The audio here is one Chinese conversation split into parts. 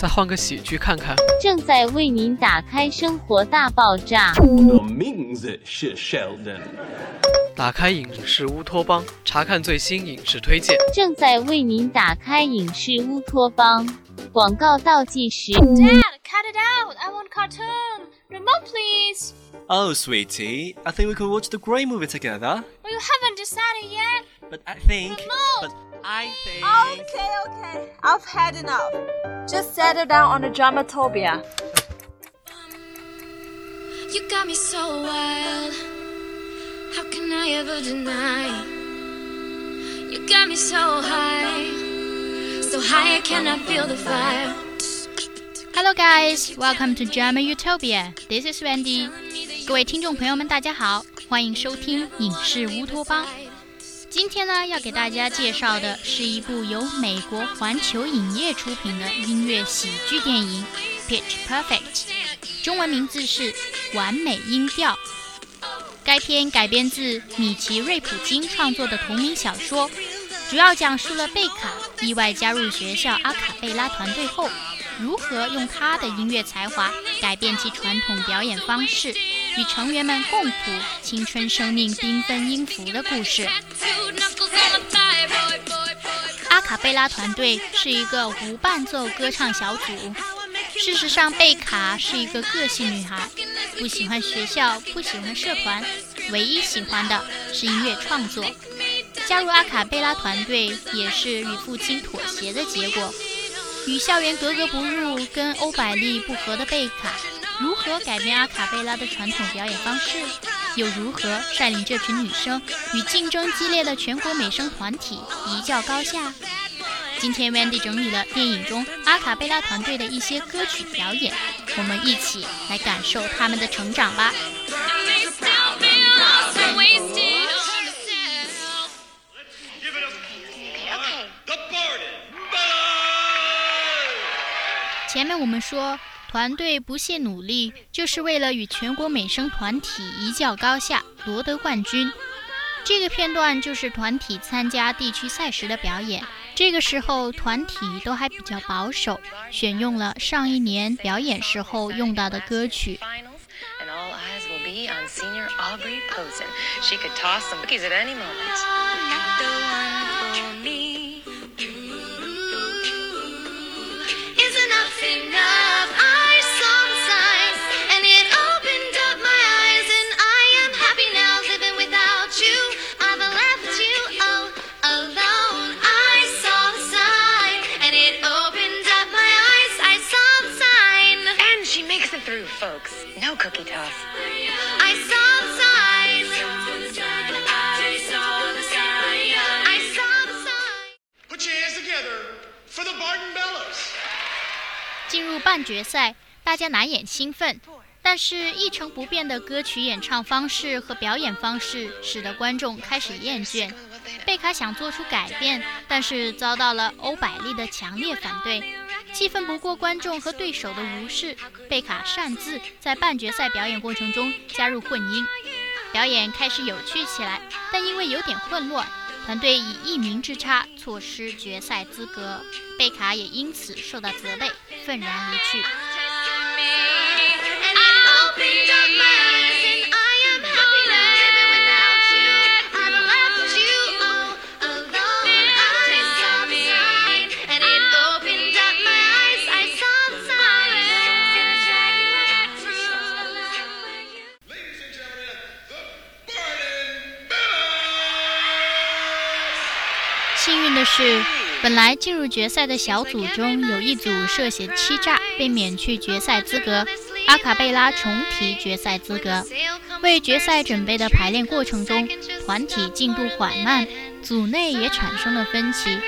再换个喜剧看看。正在为您打开《生活大爆炸》。我名字是 Sheldon。打开影视乌托邦，查看最新影视推荐。正在为您打开影视乌托邦。广告倒计时。Dad, cut it out! I want cartoon. Remote, please. Oh, sweetie, I think we could watch the Grey movie together. Well, you haven't decided yet. But I think. Remote. But I think. Okay, okay. I've had enough. Just settle down on the dramatopia. You got me so wild. How can I ever deny? You got me so high. So high I cannot feel the fire. Hello guys, welcome to Drama Utopia. This is Wendy. 各位听众朋友们，大家好，欢迎收听影视乌托邦。 今天呢，要给大家介绍的是一部由美国环球影业出品的音乐喜剧电影《Pitch Perfect》，中文名字是《完美音调》。该片改编自米奇·瑞普金创作的同名小说，主要讲述了贝卡意外加入学校阿卡贝拉团队后，如何用他的音乐才华改变其传统表演方式，与成员们共谱青春生命缤纷音符的故事。阿卡贝拉团队是一个无伴奏歌唱小组。事实上，贝卡是一个个性女孩，不喜欢学校，不喜欢社团，唯一喜欢的是音乐创作。加入阿卡贝拉团队也是与父亲妥协的结果。与校园格格不入、跟欧百利不合的贝卡，如何改变阿卡贝拉的传统表演方式？又如何率领这群女生与竞争激烈的全国美声团体一较高下？今天 Wendy 整理了电影中阿卡贝拉团队的一些歌曲表演，我们一起来感受他们的成长吧。前面我们说，团队不懈努力，就是为了与全国美声团体一较高下，夺得冠军。这个片段就是团体参加地区赛时的表演。这个时候，团体都还比较保守，选用了上一年表演时候用到的歌曲。进入半决赛，大家难掩兴奋，但是一成不变的歌曲演唱方式和表演方式使得观众开始厌倦。贝卡想做出改变，但是遭到了欧百利的强烈反对。气愤不过观众和对手的无视，贝卡擅自在半决赛表演过程中加入混音，表演开始有趣起来，但因为有点混乱。团队以一名之差错失决赛资格，贝卡也因此受到责备，愤然离去。的是，本来进入决赛的小组中有一组涉嫌欺诈，被免去决赛资格。阿卡贝拉重提决赛资格。为决赛准备的排练过程中，团体进度缓慢，组内也产生了分歧。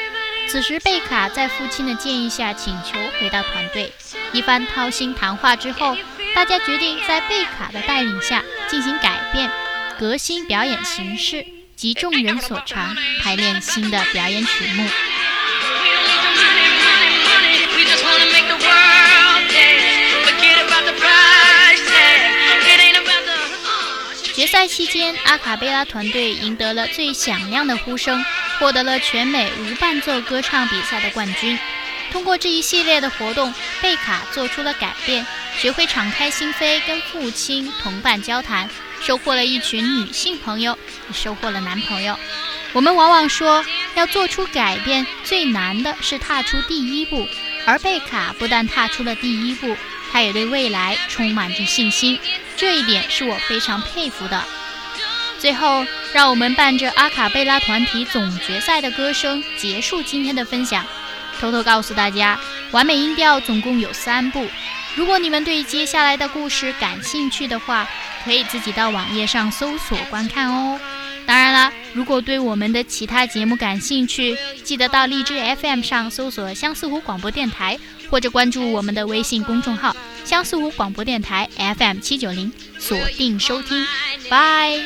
此时，贝卡在父亲的建议下请求回到团队。一番掏心谈话之后，大家决定在贝卡的带领下进行改变，革新表演形式，及众人所长，排练新的表演曲目。决赛期间，阿卡贝拉团队赢得了最响亮的呼声，获得了全美无伴奏歌唱比赛的冠军。通过这一系列的活动，贝卡做出了改变，学会敞开心扉跟父亲同伴交谈，收获了一群女性朋友，也收获了男朋友。我们往往说，要做出改变，最难的是踏出第一步，而贝卡不但踏出了第一步。他也对未来充满着信心，这一点是我非常佩服的。最后，让我们伴着阿卡贝拉团体总决赛的歌声结束今天的分享。偷偷告诉大家，完美音调总共有三部。如果你们对接下来的故事感兴趣的话，可以自己到网页上搜索观看哦。当然了，如果对我们的其他节目感兴趣，记得到荔枝 FM 上搜索相思湖广播电台。或者关注我们的微信公众号“相思湖广播电台 FM 七九零”，锁定收听，拜。